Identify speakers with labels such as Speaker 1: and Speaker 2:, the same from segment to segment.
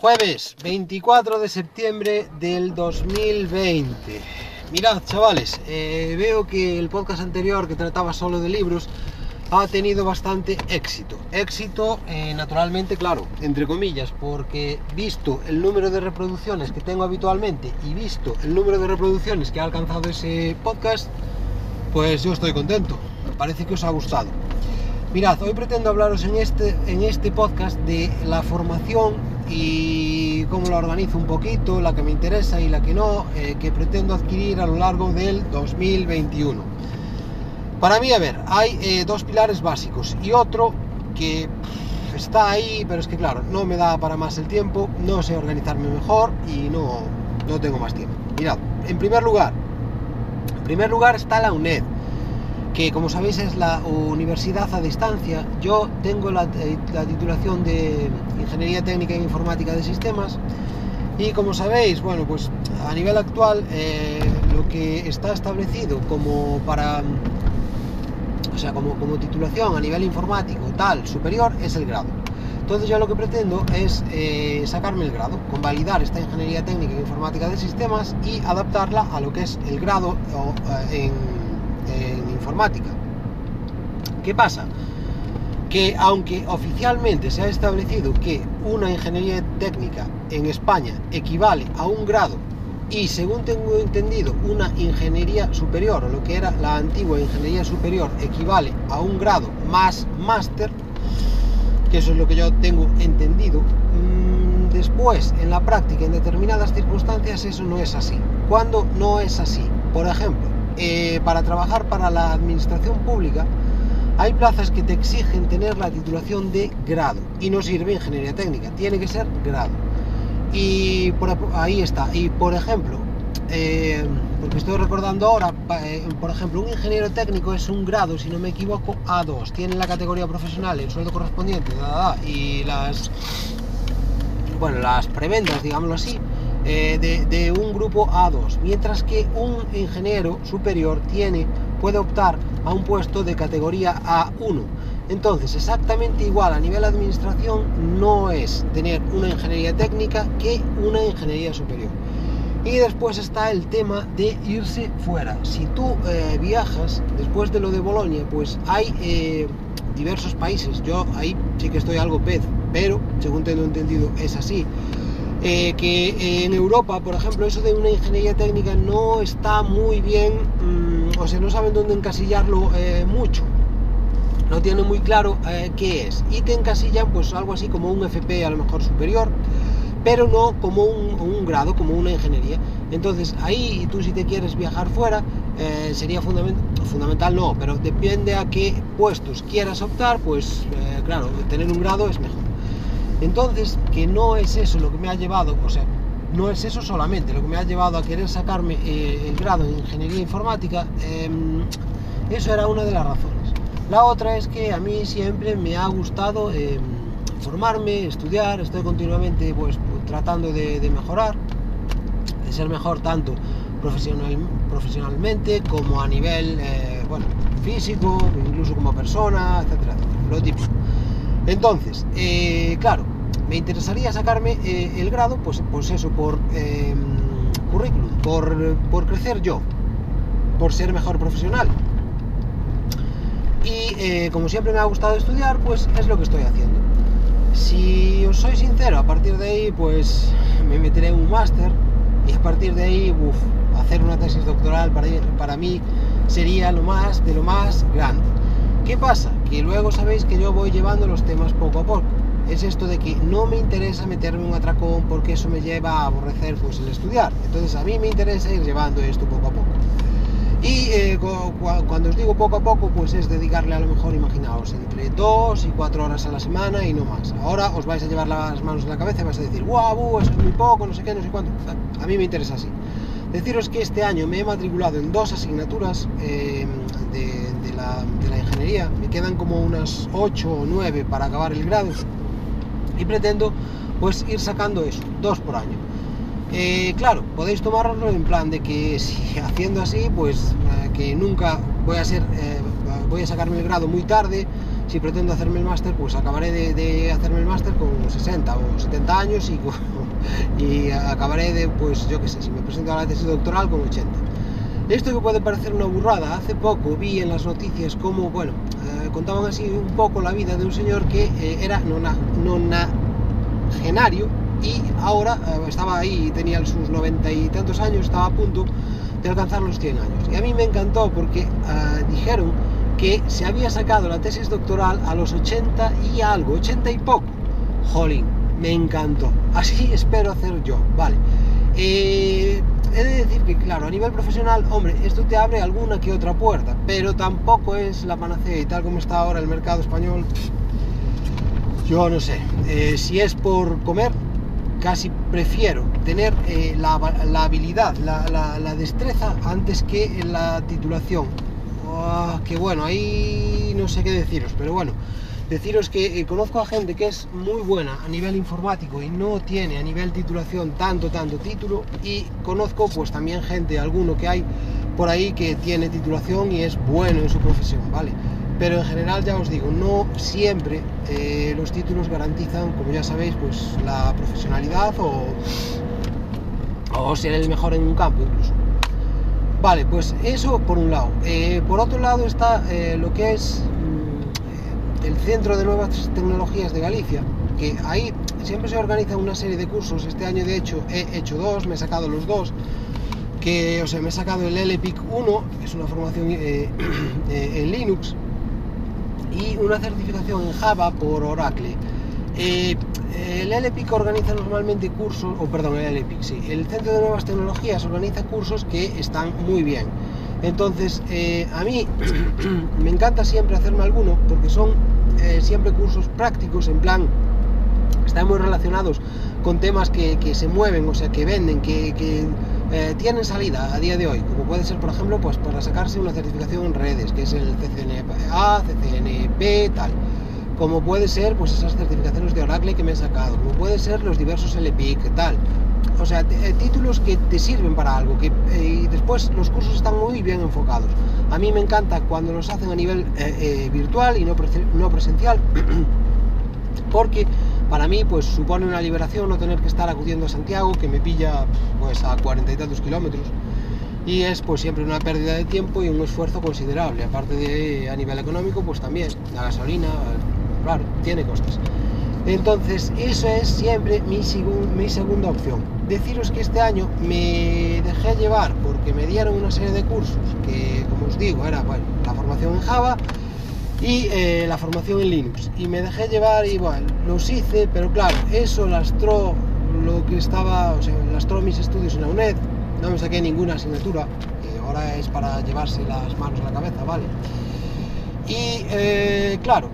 Speaker 1: Jueves 24 de septiembre del 2020. Mirad, chavales, eh, veo que el podcast anterior que trataba solo de libros ha tenido bastante éxito. Éxito, eh, naturalmente, claro, entre comillas, porque visto el número de reproducciones que tengo habitualmente y visto el número de reproducciones que ha alcanzado ese podcast, pues yo estoy contento. Parece que os ha gustado. Mirad, hoy pretendo hablaros en este, en este podcast de la formación y cómo la organizo un poquito, la que me interesa y la que no, eh, que pretendo adquirir a lo largo del 2021. Para mí, a ver, hay eh, dos pilares básicos y otro que está ahí, pero es que claro, no me da para más el tiempo, no sé organizarme mejor y no, no tengo más tiempo. Mirad, en primer lugar, en primer lugar está la UNED que como sabéis es la universidad a distancia. Yo tengo la, titulación de Ingeniería Técnica e Informática de Sistemas y como sabéis, bueno, pues a nivel actual eh, lo que está establecido como para, o sea, como, como titulación a nivel informático tal superior es el grado. Entonces yo lo que pretendo es eh, sacarme el grado, convalidar esta ingeniería técnica e informática de sistemas y adaptarla a lo que es el grado eh, en en informática. ¿Qué pasa? Que aunque oficialmente se ha establecido que una ingeniería técnica en España equivale a un grado y según tengo entendido una ingeniería superior lo que era la antigua ingeniería superior equivale a un grado más máster, que eso es lo que yo tengo entendido, mm, después en la práctica en determinadas circunstancias eso no es así. Cuando no es así? Por ejemplo, eh, para trabajar para la administración pública hay plazas que te exigen tener la titulación de grado y no sirve ingeniería técnica, tiene que ser grado. Y por ahí está. Y por ejemplo, eh, porque estoy recordando ahora, eh, por ejemplo, un ingeniero técnico es un grado, si no me equivoco, A2. Tiene la categoría profesional, el sueldo correspondiente, y las, bueno, las prebendas, digámoslo así, eh, de, un grupo A2, mientras que un ingeniero superior tiene, puede optar a un puesto de categoría A1. Entonces, exactamente igual a nivel administración no es tener una ingeniería técnica que una ingeniería superior. Y después está el tema de irse fuera. Si tú eh, viajas después de lo de Bolonia, pues hay eh, diversos países. Yo ahí sí que estoy algo pez, pero según tengo entendido es así. Eh, que en Europa, por ejemplo, eso de una ingeniería técnica no está muy bien, mm, o sea, no saben dónde encasillarlo eh, mucho. No tienen muy claro eh, qué es. Y te encasillan pues algo así como un FP a lo mejor superior, pero no como un, grado, como una ingeniería. Entonces ahí tú si te quieres viajar fuera, sería fundamental, fundamental no, pero depende a qué puestos quieras optar, pues claro, tener un grado es mejor. Entonces, que no es eso lo que me ha llevado, o sea, no es eso solamente, lo que me ha llevado a querer sacarme eh, el grado en ingeniería informática, em, eso era una de las razones. La otra es que a mí siempre me ha gustado em, formarme, estudiar, estoy continuamente pues, tratando de, mejorar, de ser mejor tanto profesional, profesionalmente como a nivel eh, bueno, físico, incluso como persona, etcétera, lo típico. Entonces, eh, claro, me interesaría sacarme eh, el grado, pues, pues eso, por em, currículum, por, crecer yo, por ser mejor profesional. Y eh, como siempre me ha gustado estudiar, pues es lo que estoy haciendo. Si os soy sincero, a partir de ahí, pues me meteré en un máster y a partir de ahí, hacer una tesis doctoral para, para mí sería lo más de lo más grande. ¿Qué pasa? Que luego sabéis que yo voy llevando los temas poco a poco es esto de que no me interesa meterme un atracón porque eso me lleva a aborrecer pues el estudiar. Entonces a mí me interesa ir llevando esto poco a poco. Y eh, cuando os digo poco a poco, pues es dedicarle a lo mejor, imaginaos, entre 2 y 4 horas a la semana y no más. Ahora os vais a llevar las manos en la cabeza y vais a decir, guau, eso es muy poco, no sé qué, no sé cuánto. A mí me interesa así. Deciros que este año me he matriculado en dos asignaturas eh, de, la, de la ingeniería. Me quedan como unas 8 o 9 para acabar el grado y pretendo pues ir sacando eso, dos por año. Eh, claro, podéis tomarlo en plan de que si haciendo así, pues eh, que nunca voy a ser, eh, voy a sacarme el grado muy tarde, si pretendo hacerme el máster, pues acabaré de, hacerme el máster con 60 o 70 años y, y acabaré de, pues yo qué sé, si me presento a la tesis doctoral con 80. Esto que puede parecer una burrada, hace poco vi en las noticias cómo, bueno, contaban así un poco la vida de un señor que eh, era nonagenario y ahora eh, estaba ahí, tenía sus noventa y tantos años, estaba a punto de alcanzar los 100 años. Y a mí me encantó porque dijeron que se había sacado la tesis doctoral a los 80 y algo, 80 y poco. Jolín, me encantó. Así espero hacer yo, vale. Eh, he de decir que, claro, a nivel profesional, hombre, esto te abre alguna que otra puerta, pero tampoco es la panacea y tal como está ahora el mercado español, yo no sé. Eh, si es por comer, casi prefiero tener eh, la, habilidad, la, destreza antes que la titulación. Ah, que bueno, ahí no sé qué deciros, pero bueno deciros que eh, conozco a gente que es muy buena a nivel informático y no tiene a nivel titulación tanto, tanto título y conozco pues también gente, alguno que hay por ahí que tiene titulación y es bueno en su profesión, ¿vale? Pero en general ya os digo, no siempre eh, los títulos garantizan, como ya sabéis, pues la profesionalidad o, o ser el mejor en un campo incluso. Vale, pues eso por un lado. Eh, por otro lado está lo que es el Centro de Nuevas Tecnologías de Galicia, que ahí siempre se organiza una serie de cursos. Este año, de hecho, he hecho dos, me he sacado los dos. Que, o sea, me he sacado el LPIC 1, que es una formación eh, eh, en Linux, y una certificación en Java por Oracle. Eh, el LPIC organiza normalmente cursos, o perdón, el LPIC, sí, el Centro de Nuevas Tecnologías organiza cursos que están muy bien. Entonces, a mí me encanta siempre hacerme alguno porque son eh, siempre cursos prácticos, en plan, están muy relacionados con temas que, se mueven, o sea, que venden, que, eh, tienen salida a día de hoy, como puede ser, por ejemplo, pues para sacarse una certificación en redes, que es el CCNA, CCNP, tal. Como puede ser, pues esas certificaciones de Oracle que me he sacado, como puede ser los diversos LPIC, tal. O sea, eh, títulos que te sirven para algo, que y después los cursos están muy bien enfocados. A mí me encanta cuando los hacen a nivel eh, eh, virtual y no, no presencial, porque para mí pues supone una liberación no tener que estar acudiendo a Santiago, que me pilla pues a cuarenta y tantos kilómetros, y es pues siempre una pérdida de tiempo y un esfuerzo considerable, aparte de a nivel económico pues también, la gasolina, claro, tiene costes. Entonces, eso es siempre mi, segunda opción. Deciros que este año me dejé llevar porque me dieron una serie de cursos que, como os digo, era la formación en Java y eh, la formación en Linux. Y me dejé llevar y los hice, pero claro, eso lastró lo que estaba, o sea, lastró mis estudios en la UNED, no me saqué ninguna asignatura, que ahora es para llevarse las manos a la cabeza, ¿vale? Y eh, claro,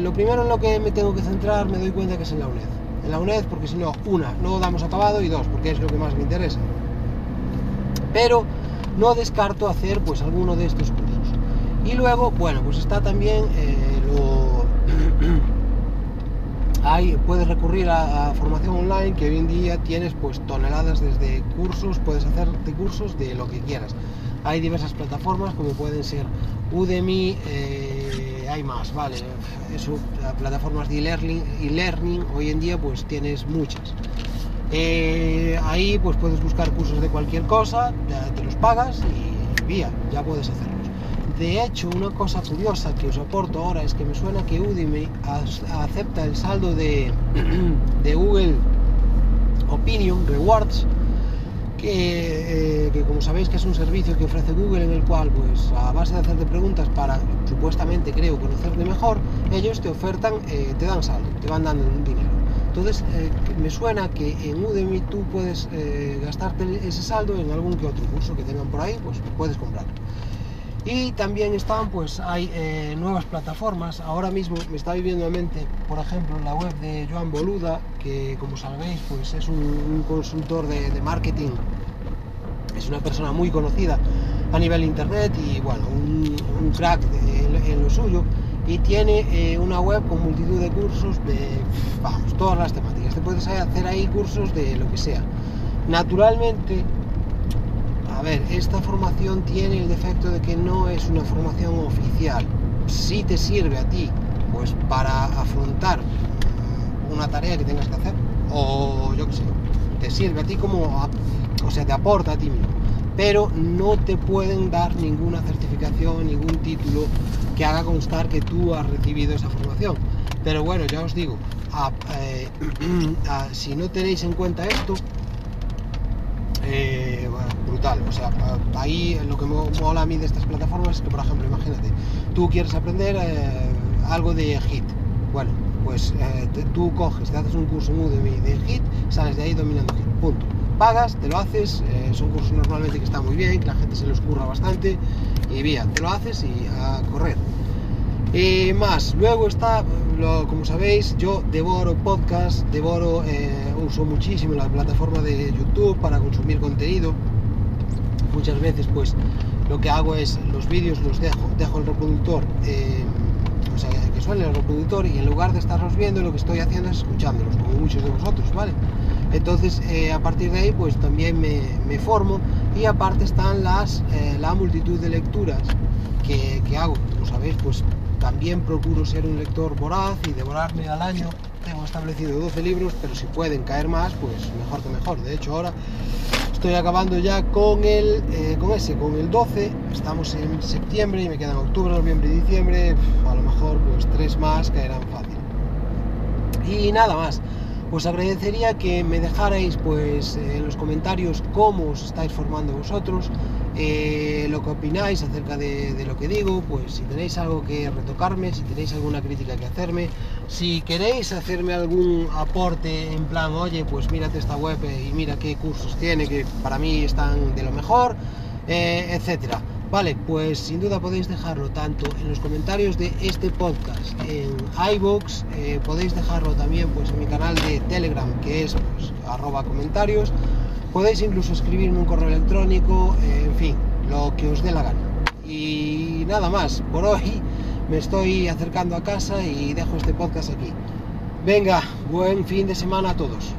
Speaker 1: lo primero en lo que me tengo que centrar me doy cuenta que es en la UNED. En la UNED porque si no, una, no damos acabado y dos, porque es lo que más me interesa. Pero no descarto hacer pues alguno de estos cursos. Y luego, bueno, pues está también eh, lo... Hay, puedes recurrir a, formación online que hoy en día tienes pues toneladas desde cursos, puedes hacer de cursos de lo que quieras. Hay diversas plataformas como pueden ser Udemy, eh, hay más, vale. Eso, plataformas de e-learning, e-learning hoy en día pues tienes muchas. Eh, ahí pues puedes buscar cursos de cualquier cosa, te los pagas y vía, ya puedes hacerlos. De hecho, una cosa curiosa que os aporto ahora es que me suena que Udemy acepta el saldo de, de Google Opinion Rewards eh, que, como sabéis que es un servicio que ofrece Google en el cual pues a base de hacerte preguntas para supuestamente creo conocerte mejor ellos te ofertan eh, te dan saldo te van dando dinero. Entonces eh, me suena que en Udemy tú puedes gastarte ese saldo en algún que otro curso que tengan por ahí pues puedes comprarlo y también están pues hay nuevas plataformas. Ahora mismo me está viviendo en mente por ejemplo la web de Joan Boluda que como sabéis pues es un, consultor de, marketing. Es una persona muy conocida a nivel internet y bueno un, crack en, lo suyo. Y tiene eh, una web con multitud de cursos de vamos todas las temáticas. Te puedes hacer ahí cursos de lo que sea. Naturalmente a ver esta formación tiene el defecto de que no es una formación oficial si te sirve a ti, pues para afrontar mm, una tarea que tengas que hacer, o yo qué sé, te sirve a ti como, o sea, te aporta a ti mismo, pero no te pueden dar ninguna certificación, ningún título que haga constar que tú has recibido esa formación. Pero bueno, ya os digo, eh, si no tenéis en cuenta esto, eh, O sea, ahí lo que me mola a mí de estas plataformas es que, por ejemplo, imagínate, tú quieres aprender eh, algo de HIT. Bueno, pues tú coges, te haces un curso Udemy de HIT, sales de ahí dominando HIT. Punto. Pagas, te lo haces, son cursos normalmente que están muy bien, que la gente se los curra bastante, y bien, te lo haces y a correr. Y más, luego está, como sabéis, yo devoro podcast, devoro, eh, uso muchísimo la plataforma de YouTube para consumir contenido. Muchas veces pues lo que hago es los vídeos los dejo, dejo el reproductor, eh, o sea, que suene el reproductor y en lugar de estarlos viendo lo que estoy haciendo es escuchándolos, como muchos de vosotros, ¿vale? Entonces eh, a partir de ahí pues también me, formo y aparte están las, la multitud de lecturas que, que hago, como sabéis pues también procuro ser un lector voraz y devorarme al año. Tengo establecido 12 libros, pero si pueden caer más, pues mejor que mejor. De hecho, ahora estoy acabando ya con el, eh, con ese, con el 12. Estamos en septiembre y me quedan octubre, noviembre y diciembre. A lo mejor pues tres más caerán fácil. Y nada más os agradecería que me dejarais pues en los comentarios cómo os estáis formando vosotros, eh, lo que opináis acerca de, lo que digo, pues si tenéis algo que retocarme, si tenéis alguna crítica que hacerme, si queréis hacerme algún aporte en plan, oye, pues mírate esta web y mira qué cursos tiene, que para mí están de lo mejor, eh, etcétera. Vale, pues sin duda podéis dejarlo tanto en los comentarios de este podcast, en iVoox, eh, podéis dejarlo también pues en mi canal de Telegram, que es pues, arroba comentarios, podéis incluso escribirme un correo electrónico, eh, en fin, lo que os dé la gana. Y nada más, por hoy me estoy acercando a casa y dejo este podcast aquí. Venga, buen fin de semana a todos.